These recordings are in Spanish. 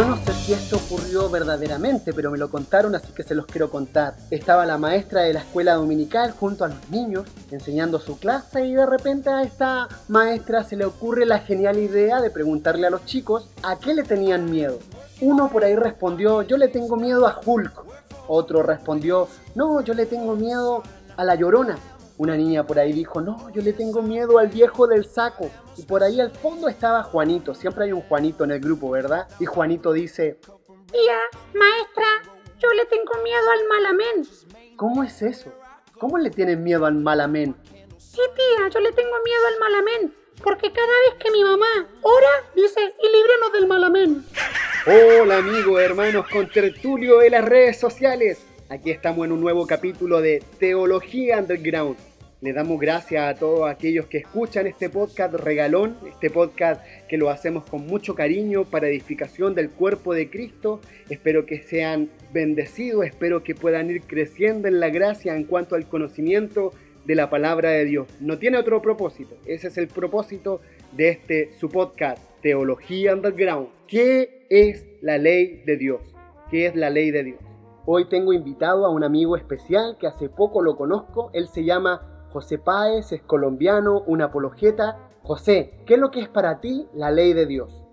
Yo no sé si esto ocurrió verdaderamente, pero me lo contaron, así que se los quiero contar. Estaba la maestra de la escuela dominical junto a los niños, enseñando su clase, y de repente a esta maestra se le ocurre la genial idea de preguntarle a los chicos a qué le tenían miedo. Uno por ahí respondió, yo le tengo miedo a Hulk. Otro respondió, no, yo le tengo miedo a la llorona. Una niña por ahí dijo, no, yo le tengo miedo al viejo del saco. Y por ahí al fondo estaba Juanito, siempre hay un Juanito en el grupo, ¿verdad? Y Juanito dice, tía, maestra, yo le tengo miedo al malamén. ¿Cómo es eso? ¿Cómo le tienen miedo al malamén? Sí, tía, yo le tengo miedo al malamén. Porque cada vez que mi mamá ora, dice, y líbranos del malamén. Hola amigos, hermanos, con tertulio de las redes sociales. Aquí estamos en un nuevo capítulo de Teología Underground. Le damos gracias a todos aquellos que escuchan este podcast regalón, este podcast que lo hacemos con mucho cariño para edificación del cuerpo de Cristo. Espero que sean bendecidos, espero que puedan ir creciendo en la gracia en cuanto al conocimiento de la palabra de Dios. No tiene otro propósito, ese es el propósito de este su podcast, Teología Underground. ¿Qué es la ley de Dios? ¿Qué es la ley de Dios? Hoy tengo invitado a un amigo especial que hace poco lo conozco, él se llama José Páez es colombiano, un apologeta. José, ¿qué es lo que es para ti la ley de Dios?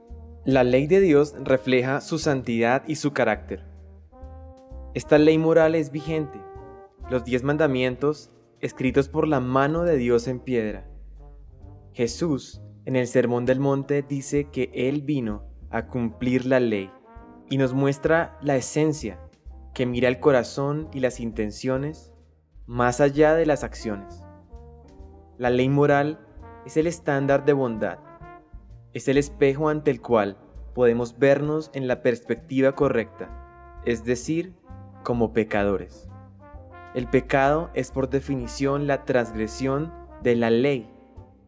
La ley de Dios refleja su santidad y su carácter. Esta ley moral es vigente. Los diez mandamientos, escritos por la mano de Dios en piedra. Jesús, en el Sermón del Monte, dice que Él vino a cumplir la ley y nos muestra la esencia, que mira el corazón y las intenciones más allá de las acciones. La ley moral es el estándar de bondad, es el espejo ante el cual podemos vernos en la perspectiva correcta, es decir, como pecadores. El pecado es por definición la transgresión de la ley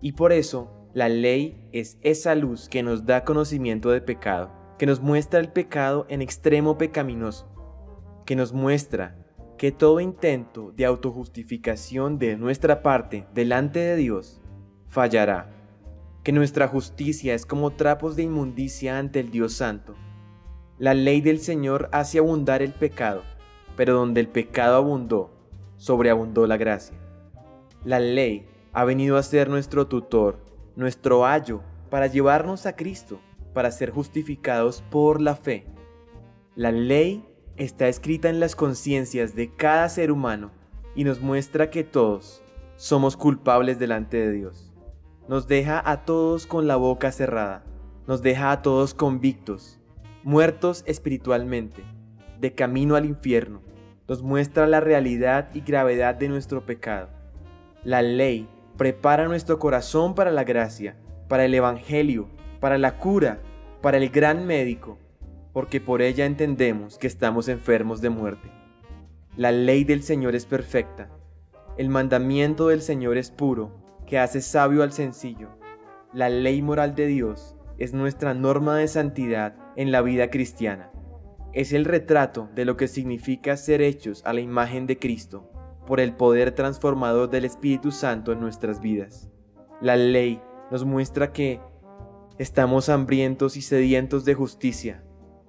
y por eso la ley es esa luz que nos da conocimiento de pecado, que nos muestra el pecado en extremo pecaminoso, que nos muestra que todo intento de autojustificación de nuestra parte delante de Dios fallará, que nuestra justicia es como trapos de inmundicia ante el Dios Santo. La ley del Señor hace abundar el pecado, pero donde el pecado abundó, sobreabundó la gracia. La ley ha venido a ser nuestro tutor, nuestro ayo, para llevarnos a Cristo, para ser justificados por la fe. La ley está escrita en las conciencias de cada ser humano y nos muestra que todos somos culpables delante de Dios. Nos deja a todos con la boca cerrada, nos deja a todos convictos, muertos espiritualmente, de camino al infierno, nos muestra la realidad y gravedad de nuestro pecado. La ley prepara nuestro corazón para la gracia, para el Evangelio, para la cura, para el gran médico, porque por ella entendemos que estamos enfermos de muerte. La ley del Señor es perfecta, el mandamiento del Señor es puro, que hace sabio al sencillo. La ley moral de Dios es nuestra norma de santidad en la vida cristiana. Es el retrato de lo que significa ser hechos a la imagen de Cristo por el poder transformador del Espíritu Santo en nuestras vidas. La ley nos muestra que estamos hambrientos y sedientos de justicia,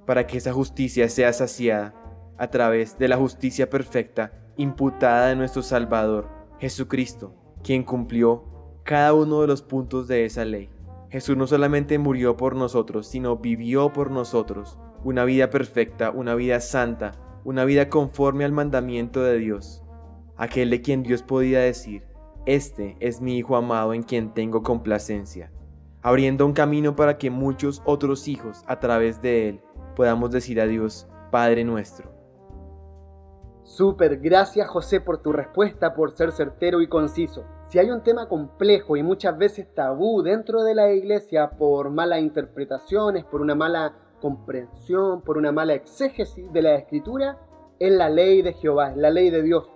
para que esa justicia sea saciada a través de la justicia perfecta imputada de nuestro Salvador, Jesucristo, quien cumplió cada uno de los puntos de esa ley. Jesús no solamente murió por nosotros, sino vivió por nosotros una vida perfecta, una vida santa, una vida conforme al mandamiento de Dios, aquel de quien Dios podía decir, este es mi Hijo amado en quien tengo complacencia, abriendo un camino para que muchos otros hijos a través de él podamos decir a Dios, Padre nuestro. Súper, gracias José por tu respuesta, por ser certero y conciso. Si hay un tema complejo y muchas veces tabú dentro de la iglesia por malas interpretaciones, por una mala comprensión, por una mala exégesis de la escritura, es la ley de Jehová, es la ley de Dios.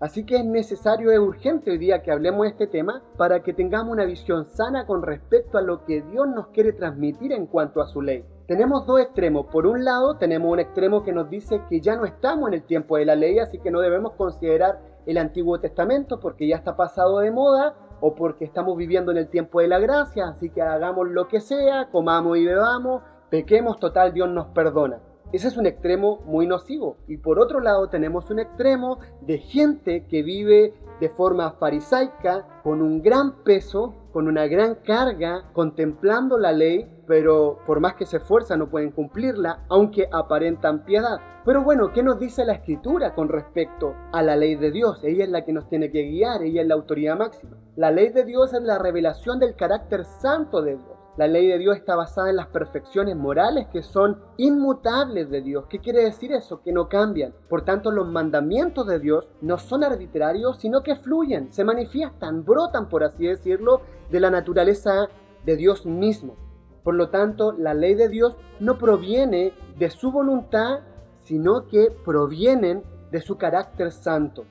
Así que es necesario, es urgente hoy día que hablemos de este tema para que tengamos una visión sana con respecto a lo que Dios nos quiere transmitir en cuanto a su ley tenemos dos extremos. Por un lado, tenemos un extremo que nos dice que ya no estamos en el tiempo de la ley, así que no debemos considerar el Antiguo Testamento porque ya está pasado de moda o porque estamos viviendo en el tiempo de la gracia, así que hagamos lo que sea, comamos y bebamos, pequemos total, Dios nos perdona. Ese es un extremo muy nocivo. Y por otro lado tenemos un extremo de gente que vive de forma farisaica, con un gran peso, con una gran carga, contemplando la ley, pero por más que se esfuerzan no pueden cumplirla, aunque aparentan piedad. Pero bueno, ¿qué nos dice la escritura con respecto a la ley de Dios? Ella es la que nos tiene que guiar, ella es la autoridad máxima. La ley de Dios es la revelación del carácter santo de Dios. La ley de Dios está basada en las perfecciones morales que son inmutables de Dios. ¿Qué quiere decir eso? Que no cambian. Por tanto, los mandamientos de Dios no son arbitrarios, sino que fluyen, se manifiestan, brotan, por así decirlo, de la naturaleza de Dios mismo. Por lo tanto, la ley de Dios no proviene de su voluntad, sino que provienen de su carácter santo.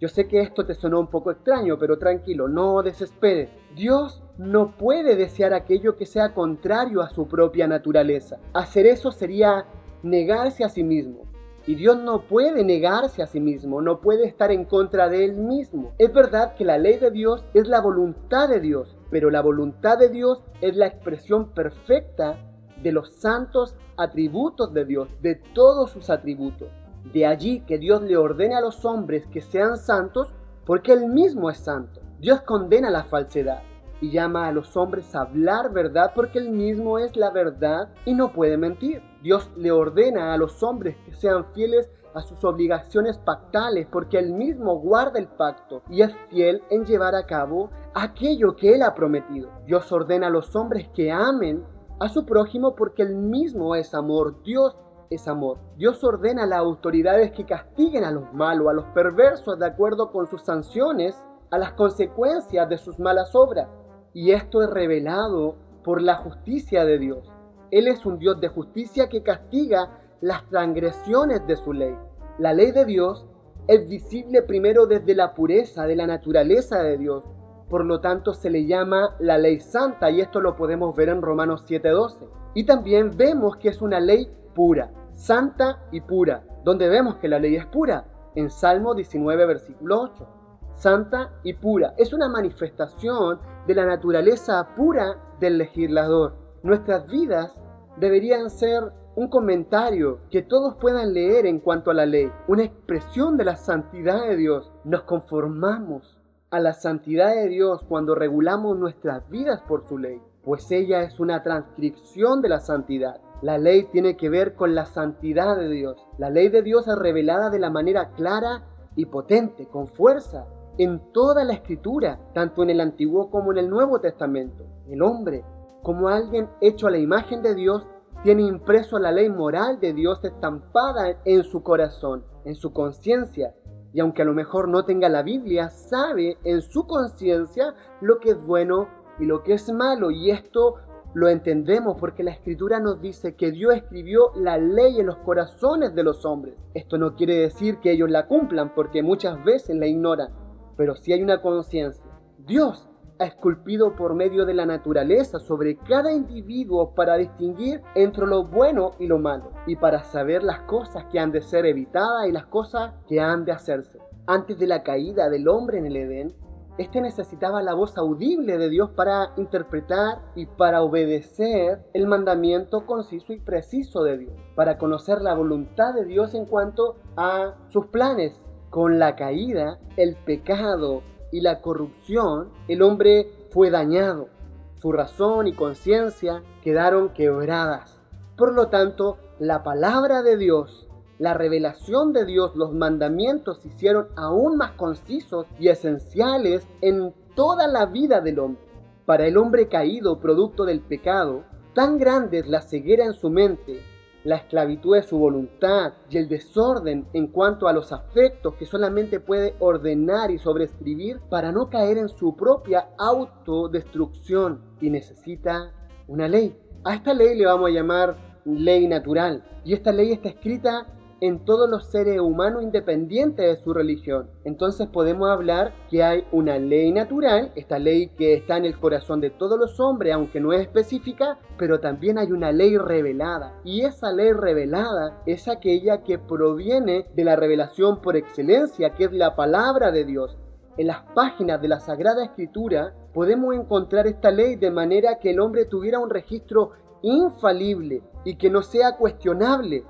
Yo sé que esto te sonó un poco extraño, pero tranquilo, no desesperes. Dios no puede desear aquello que sea contrario a su propia naturaleza. Hacer eso sería negarse a sí mismo. Y Dios no puede negarse a sí mismo, no puede estar en contra de él mismo. Es verdad que la ley de Dios es la voluntad de Dios, pero la voluntad de Dios es la expresión perfecta de los santos atributos de Dios, de todos sus atributos. De allí que Dios le ordene a los hombres que sean santos porque Él mismo es santo. Dios condena la falsedad y llama a los hombres a hablar verdad porque Él mismo es la verdad y no puede mentir. Dios le ordena a los hombres que sean fieles a sus obligaciones pactales porque Él mismo guarda el pacto y es fiel en llevar a cabo aquello que Él ha prometido. Dios ordena a los hombres que amen a su prójimo porque Él mismo es amor. Dios es amor. Dios ordena a las autoridades que castiguen a los malos, a los perversos, de acuerdo con sus sanciones, a las consecuencias de sus malas obras. Y esto es revelado por la justicia de Dios. Él es un Dios de justicia que castiga las transgresiones de su ley. La ley de Dios es visible primero desde la pureza de la naturaleza de Dios. Por lo tanto, se le llama la ley santa y esto lo podemos ver en Romanos 7:12. Y también vemos que es una ley pura santa y pura. donde vemos que la ley es pura? En Salmo 19, versículo 8. Santa y pura. Es una manifestación de la naturaleza pura del legislador. Nuestras vidas deberían ser un comentario que todos puedan leer en cuanto a la ley, una expresión de la santidad de Dios. Nos conformamos a la santidad de Dios cuando regulamos nuestras vidas por su ley, pues ella es una transcripción de la santidad. La ley tiene que ver con la santidad de Dios. La ley de Dios es revelada de la manera clara y potente, con fuerza, en toda la escritura, tanto en el Antiguo como en el Nuevo Testamento. El hombre, como alguien hecho a la imagen de Dios, tiene impreso la ley moral de Dios estampada en su corazón, en su conciencia. Y aunque a lo mejor no tenga la Biblia, sabe en su conciencia lo que es bueno y lo que es malo. Y esto lo entendemos porque la escritura nos dice que Dios escribió la ley en los corazones de los hombres. Esto no quiere decir que ellos la cumplan porque muchas veces la ignoran, pero sí hay una conciencia. Dios ha esculpido por medio de la naturaleza sobre cada individuo para distinguir entre lo bueno y lo malo y para saber las cosas que han de ser evitadas y las cosas que han de hacerse. Antes de la caída del hombre en el Edén, este necesitaba la voz audible de Dios para interpretar y para obedecer el mandamiento conciso y preciso de Dios, para conocer la voluntad de Dios en cuanto a sus planes. Con la caída, el pecado y la corrupción, el hombre fue dañado. Su razón y conciencia quedaron quebradas. Por lo tanto, la palabra de Dios la revelación de Dios, los mandamientos se hicieron aún más concisos y esenciales en toda la vida del hombre. Para el hombre caído, producto del pecado, tan grande es la ceguera en su mente, la esclavitud de su voluntad y el desorden en cuanto a los afectos que solamente puede ordenar y sobreescribir para no caer en su propia autodestrucción y necesita una ley. A esta ley le vamos a llamar ley natural y esta ley está escrita en todos los seres humanos independientes de su religión. Entonces podemos hablar que hay una ley natural, esta ley que está en el corazón de todos los hombres, aunque no es específica, pero también hay una ley revelada. Y esa ley revelada es aquella que proviene de la revelación por excelencia, que es la palabra de Dios. En las páginas de la Sagrada Escritura podemos encontrar esta ley de manera que el hombre tuviera un registro infalible y que no sea cuestionable,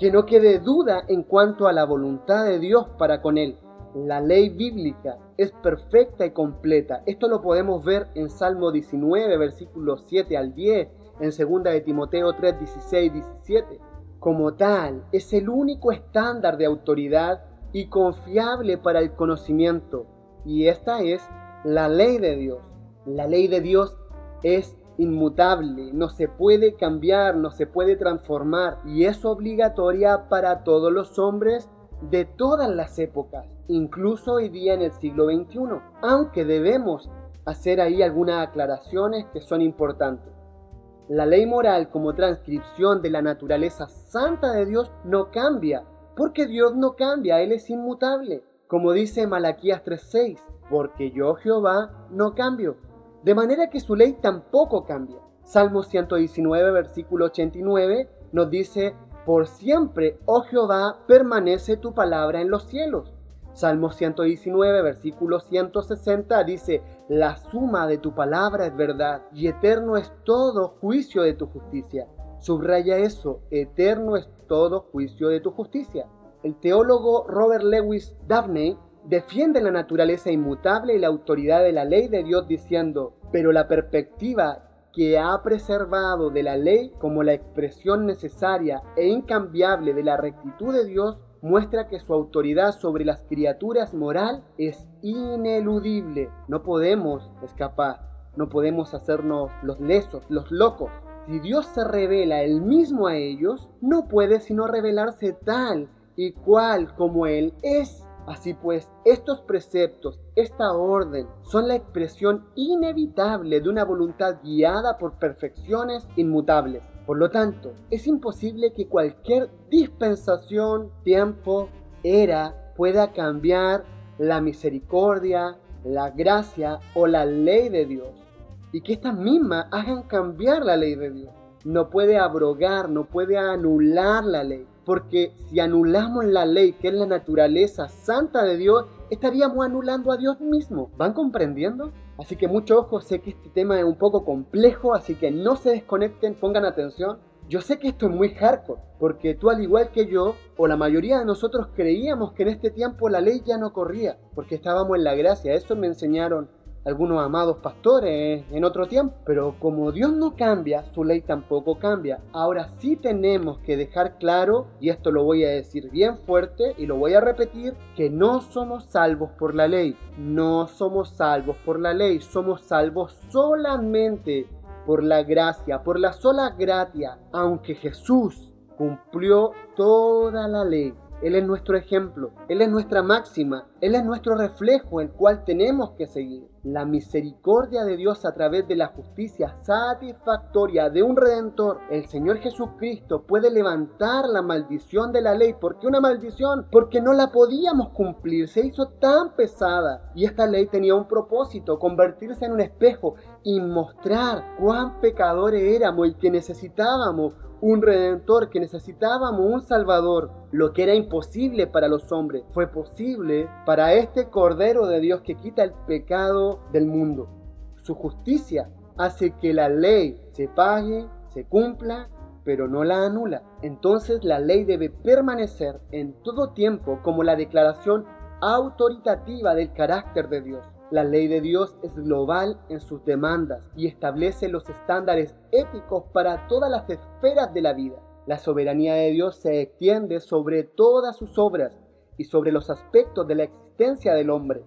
que no quede duda en cuanto a la voluntad de Dios para con él. La ley bíblica es perfecta y completa. Esto lo podemos ver en Salmo 19, versículos 7 al 10, en 2 de Timoteo 3, 16, 17. Como tal, es el único estándar de autoridad y confiable para el conocimiento. Y esta es la ley de Dios. La ley de Dios es inmutable, no se puede cambiar, no se puede transformar y es obligatoria para todos los hombres de todas las épocas, incluso hoy día en el siglo XXI, aunque debemos hacer ahí algunas aclaraciones que son importantes. La ley moral como transcripción de la naturaleza santa de Dios no cambia, porque Dios no cambia, Él es inmutable, como dice Malaquías 3:6, porque yo Jehová no cambio, de manera que su ley tampoco cambia. Salmo 119, versículo 89 nos dice, por siempre, oh Jehová, permanece tu palabra en los cielos. Salmo 119, versículo 160 dice, la suma de tu palabra es verdad y eterno es todo juicio de tu justicia. Subraya eso, eterno es todo juicio de tu justicia. El teólogo Robert Lewis Daphne defiende la naturaleza inmutable y la autoridad de la ley de Dios diciendo, pero la perspectiva que ha preservado de la ley como la expresión necesaria e incambiable de la rectitud de Dios muestra que su autoridad sobre las criaturas moral es ineludible. No podemos escapar, no podemos hacernos los lesos, los locos. Si Dios se revela él mismo a ellos, no puede sino revelarse tal y cual como Él es. Así pues, estos preceptos, esta orden, son la expresión inevitable de una voluntad guiada por perfecciones inmutables. Por lo tanto, es imposible que cualquier dispensación, tiempo, era pueda cambiar la misericordia, la gracia o la ley de Dios. Y que estas mismas hagan cambiar la ley de Dios. No puede abrogar, no puede anular la ley. Porque si anulamos la ley, que es la naturaleza santa de Dios, estaríamos anulando a Dios mismo. ¿Van comprendiendo? Así que mucho ojo, sé que este tema es un poco complejo, así que no se desconecten, pongan atención. Yo sé que esto es muy hardcore, porque tú al igual que yo, o la mayoría de nosotros creíamos que en este tiempo la ley ya no corría, porque estábamos en la gracia. Eso me enseñaron algunos amados pastores en otro tiempo. Pero como Dios no cambia, su ley tampoco cambia. Ahora sí tenemos que dejar claro, y esto lo voy a decir bien fuerte y lo voy a repetir, que no somos salvos por la ley. No somos salvos por la ley, somos salvos solamente por la gracia, por la sola gracia, aunque Jesús cumplió toda la ley. Él es nuestro ejemplo, Él es nuestra máxima, Él es nuestro reflejo, el cual tenemos que seguir. La misericordia de Dios a través de la justicia satisfactoria de un redentor, el Señor Jesucristo, puede levantar la maldición de la ley. ¿Por qué una maldición? Porque no la podíamos cumplir, se hizo tan pesada. Y esta ley tenía un propósito, convertirse en un espejo y mostrar cuán pecadores éramos y que necesitábamos un redentor, que necesitábamos un salvador. Lo que era imposible para los hombres fue posible para este Cordero de Dios que quita el pecado del mundo. Su justicia hace que la ley se pague, se cumpla, pero no la anula. Entonces la ley debe permanecer en todo tiempo como la declaración autoritativa del carácter de Dios. La ley de Dios es global en sus demandas y establece los estándares éticos para todas las esferas de la vida. La soberanía de Dios se extiende sobre todas sus obras y sobre los aspectos de la existencia del hombre.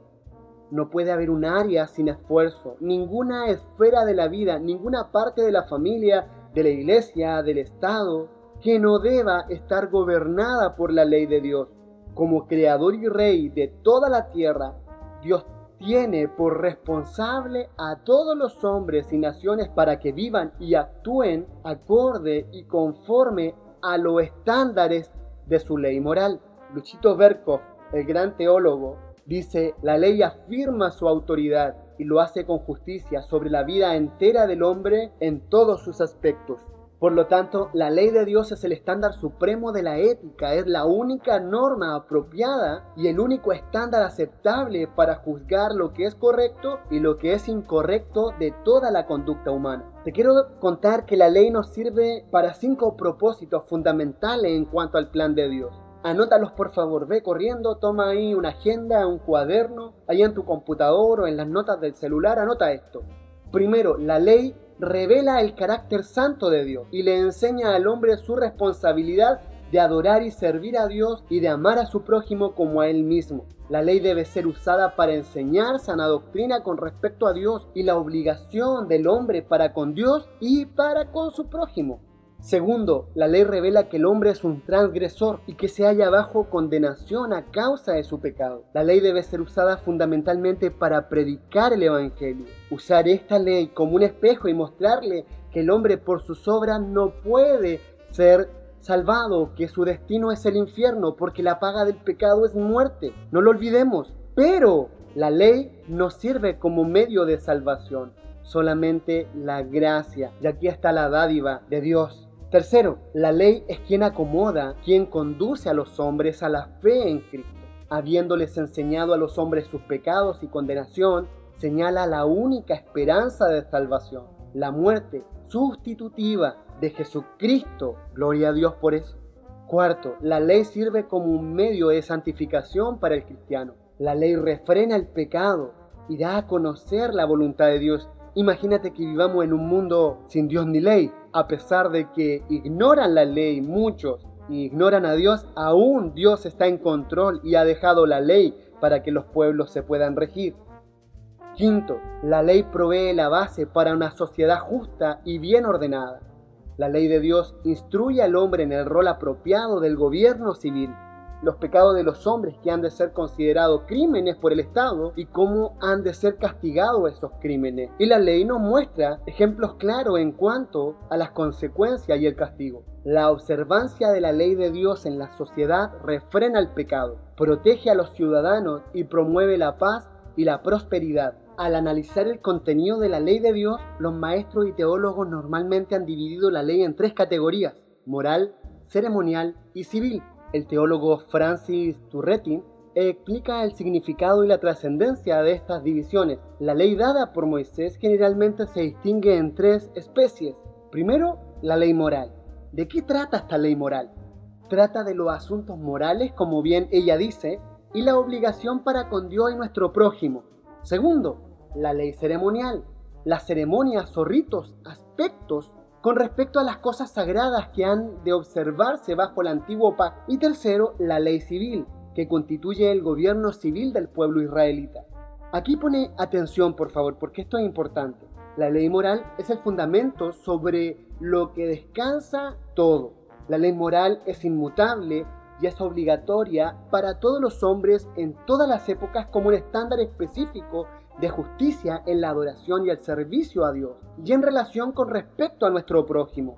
No puede haber un área sin esfuerzo, ninguna esfera de la vida, ninguna parte de la familia, de la iglesia, del Estado, que no deba estar gobernada por la ley de Dios. Como creador y rey de toda la tierra, Dios tiene por responsable a todos los hombres y naciones para que vivan y actúen acorde y conforme a los estándares de su ley moral. Luchito Berkov, el gran teólogo, dice, la ley afirma su autoridad y lo hace con justicia sobre la vida entera del hombre en todos sus aspectos. Por lo tanto, la ley de Dios es el estándar supremo de la ética, es la única norma apropiada y el único estándar aceptable para juzgar lo que es correcto y lo que es incorrecto de toda la conducta humana. Te quiero contar que la ley nos sirve para cinco propósitos fundamentales en cuanto al plan de Dios. Anótalos por favor, ve corriendo, toma ahí una agenda, un cuaderno, ahí en tu computador o en las notas del celular, anota esto. Primero, la ley revela el carácter santo de Dios y le enseña al hombre su responsabilidad de adorar y servir a Dios y de amar a su prójimo como a él mismo. La ley debe ser usada para enseñar sana doctrina con respecto a Dios y la obligación del hombre para con Dios y para con su prójimo. Segundo, la ley revela que el hombre es un transgresor y que se halla bajo condenación a causa de su pecado. La ley debe ser usada fundamentalmente para predicar el Evangelio. Usar esta ley como un espejo y mostrarle que el hombre por sus obras no puede ser salvado, que su destino es el infierno, porque la paga del pecado es muerte. No lo olvidemos. Pero la ley no sirve como medio de salvación, solamente la gracia. Y aquí está la dádiva de Dios. Tercero, la ley es quien acomoda, quien conduce a los hombres a la fe en Cristo. Habiéndoles enseñado a los hombres sus pecados y condenación, señala la única esperanza de salvación, la muerte sustitutiva de Jesucristo. Gloria a Dios por eso. Cuarto, la ley sirve como un medio de santificación para el cristiano. La ley refrena el pecado y da a conocer la voluntad de Dios. Imagínate que vivamos en un mundo sin Dios ni ley a pesar de que ignoran la ley muchos y ignoran a Dios, aún Dios está en control y ha dejado la ley para que los pueblos se puedan regir. Quinto, la ley provee la base para una sociedad justa y bien ordenada. La ley de Dios instruye al hombre en el rol apropiado del gobierno civil los pecados de los hombres que han de ser considerados crímenes por el Estado y cómo han de ser castigados esos crímenes. Y la ley nos muestra ejemplos claros en cuanto a las consecuencias y el castigo. La observancia de la ley de Dios en la sociedad refrena el pecado, protege a los ciudadanos y promueve la paz y la prosperidad. Al analizar el contenido de la ley de Dios, los maestros y teólogos normalmente han dividido la ley en tres categorías, moral, ceremonial y civil. El teólogo Francis Turretin explica el significado y la trascendencia de estas divisiones. La ley dada por Moisés generalmente se distingue en tres especies. Primero, la ley moral. ¿De qué trata esta ley moral? Trata de los asuntos morales, como bien ella dice, y la obligación para con Dios y nuestro prójimo. Segundo, la ley ceremonial. Las ceremonias o ritos, aspectos con respecto a las cosas sagradas que han de observarse bajo el antiguo pacto. Y tercero, la ley civil, que constituye el gobierno civil del pueblo israelita. Aquí pone atención, por favor, porque esto es importante. La ley moral es el fundamento sobre lo que descansa todo. La ley moral es inmutable y es obligatoria para todos los hombres en todas las épocas como un estándar específico de justicia en la adoración y el servicio a Dios, y en relación con respecto a nuestro prójimo.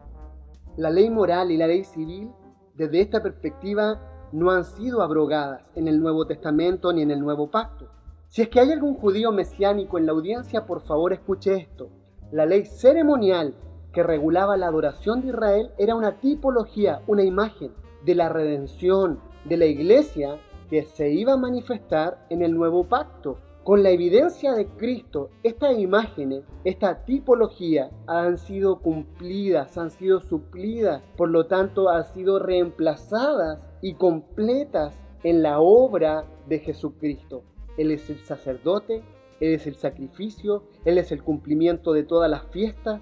La ley moral y la ley civil, desde esta perspectiva, no han sido abrogadas en el Nuevo Testamento ni en el Nuevo Pacto. Si es que hay algún judío mesiánico en la audiencia, por favor escuche esto. La ley ceremonial que regulaba la adoración de Israel era una tipología, una imagen de la redención de la iglesia que se iba a manifestar en el nuevo pacto con la evidencia de Cristo, estas imágenes, esta tipología han sido cumplidas, han sido suplidas, por lo tanto han sido reemplazadas y completas en la obra de Jesucristo. Él es el sacerdote, Él es el sacrificio, Él es el cumplimiento de todas las fiestas.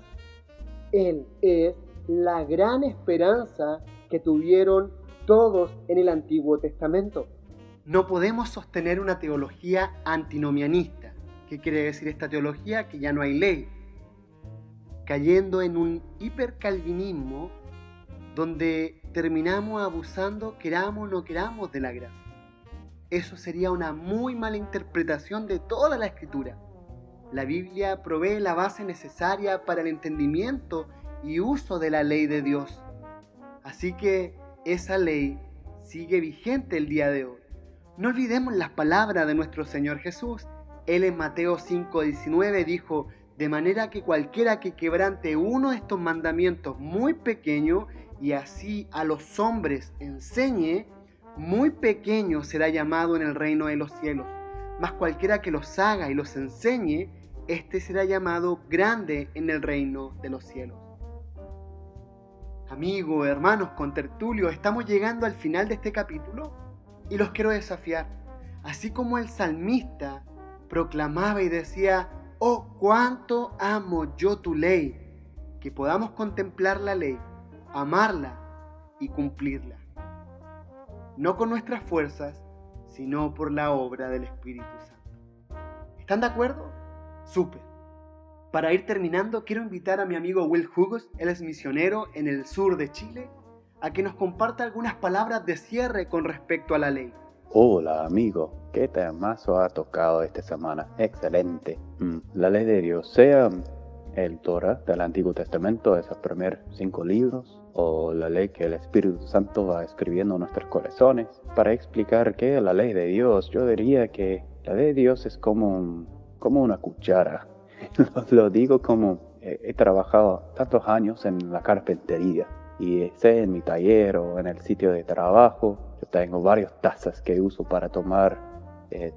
Él es la gran esperanza que tuvieron todos en el Antiguo Testamento. No podemos sostener una teología antinomianista. ¿Qué quiere decir esta teología? Que ya no hay ley. Cayendo en un hipercalvinismo donde terminamos abusando, queramos o no queramos, de la gracia. Eso sería una muy mala interpretación de toda la escritura. La Biblia provee la base necesaria para el entendimiento y uso de la ley de Dios. Así que esa ley sigue vigente el día de hoy. No olvidemos las palabras de nuestro Señor Jesús. Él en Mateo 5:19 dijo, de manera que cualquiera que quebrante uno de estos mandamientos muy pequeños y así a los hombres enseñe, muy pequeño será llamado en el reino de los cielos. Mas cualquiera que los haga y los enseñe, éste será llamado grande en el reino de los cielos. Amigos, hermanos, con tertulio, estamos llegando al final de este capítulo y los quiero desafiar. Así como el salmista proclamaba y decía, oh, cuánto amo yo tu ley, que podamos contemplar la ley, amarla y cumplirla. No con nuestras fuerzas, sino por la obra del Espíritu Santo. ¿Están de acuerdo? Súper. Para ir terminando, quiero invitar a mi amigo Will Hugos, él es misionero en el sur de Chile, a que nos comparta algunas palabras de cierre con respecto a la ley. Hola amigo, ¿qué temazo ha tocado esta semana? Excelente. Mm, la ley de Dios, sea el Torah del Antiguo Testamento, esos primeros cinco libros, o la ley que el Espíritu Santo va escribiendo en nuestros corazones. Para explicar qué es la ley de Dios, yo diría que la ley de Dios es como, como una cuchara Lo digo como he trabajado tantos años en la carpintería y sé en mi taller o en el sitio de trabajo, yo tengo varias tazas que uso para tomar eh,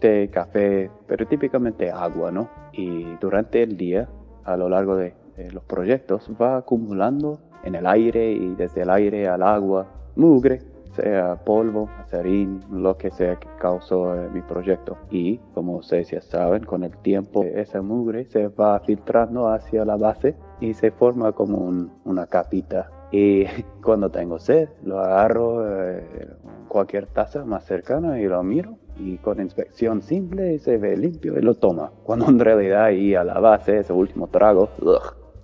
té, café, pero típicamente agua, ¿no? Y durante el día, a lo largo de los proyectos, va acumulando en el aire y desde el aire al agua mugre sea polvo, azarín, lo que sea que causó eh, mi proyecto. Y como ustedes ya saben, con el tiempo esa mugre se va filtrando hacia la base y se forma como una capita. Y cuando tengo sed, lo agarro eh, cualquier taza más cercana y lo miro y con inspección simple se ve limpio y lo toma. Cuando en realidad ahí a la base, ese último trago,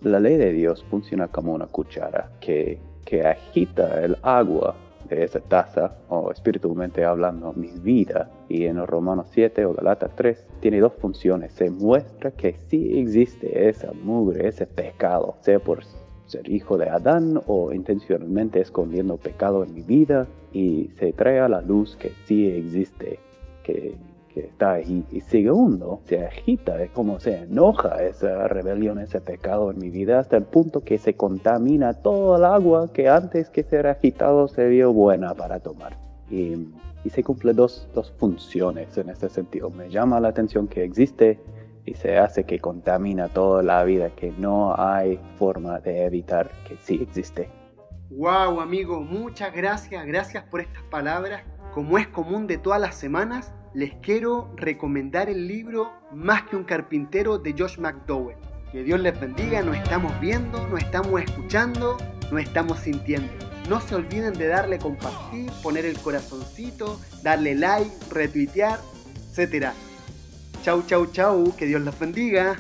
la ley de Dios funciona como una cuchara que, que agita el agua de esa taza, o espiritualmente hablando, mi vida. Y en Romanos 7 o Galatas 3 tiene dos funciones. Se muestra que sí existe esa mugre, ese pecado, sea por ser hijo de Adán o intencionalmente escondiendo pecado en mi vida. Y se trae a la luz que sí existe, que está ahí. Y segundo, se agita, es como se enoja esa rebelión, ese pecado en mi vida, hasta el punto que se contamina todo el agua que antes que ser agitado se vio buena para tomar. Y, y se cumple dos, dos funciones en este sentido. Me llama la atención que existe y se hace que contamina toda la vida, que no hay forma de evitar que sí existe. Wow, amigo, muchas gracias, gracias por estas palabras. Como es común de todas las semanas, les quiero recomendar el libro Más que un carpintero de Josh McDowell. Que Dios les bendiga, nos estamos viendo, nos estamos escuchando, nos estamos sintiendo. No se olviden de darle compartir, poner el corazoncito, darle like, retuitear, etc. Chau, chau, chau, que Dios les bendiga.